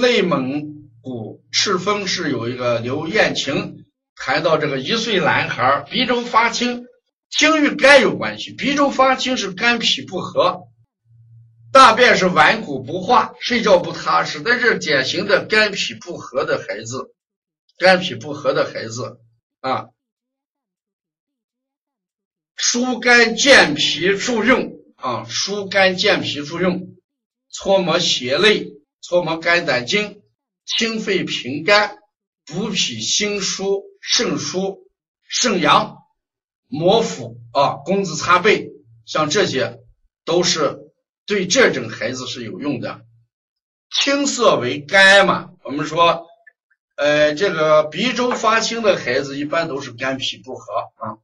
内蒙古赤峰市有一个刘艳晴谈到这个一岁男孩鼻周发青，青与肝有关系，鼻周发青是肝脾不和，大便是顽固不化，睡觉不踏实，但是典型的肝脾不和的孩子，肝脾不和的孩子啊。疏肝健脾助用啊，疏肝健脾助用，搓摩胁肋，搓摩肝胆经，清肺平肝，补脾心疏肾疏肾阳，摩腹啊，工字擦背，像这些都是对这种孩子是有用的。青色为肝嘛，我们说，呃，这个鼻周发青的孩子一般都是肝脾不和啊。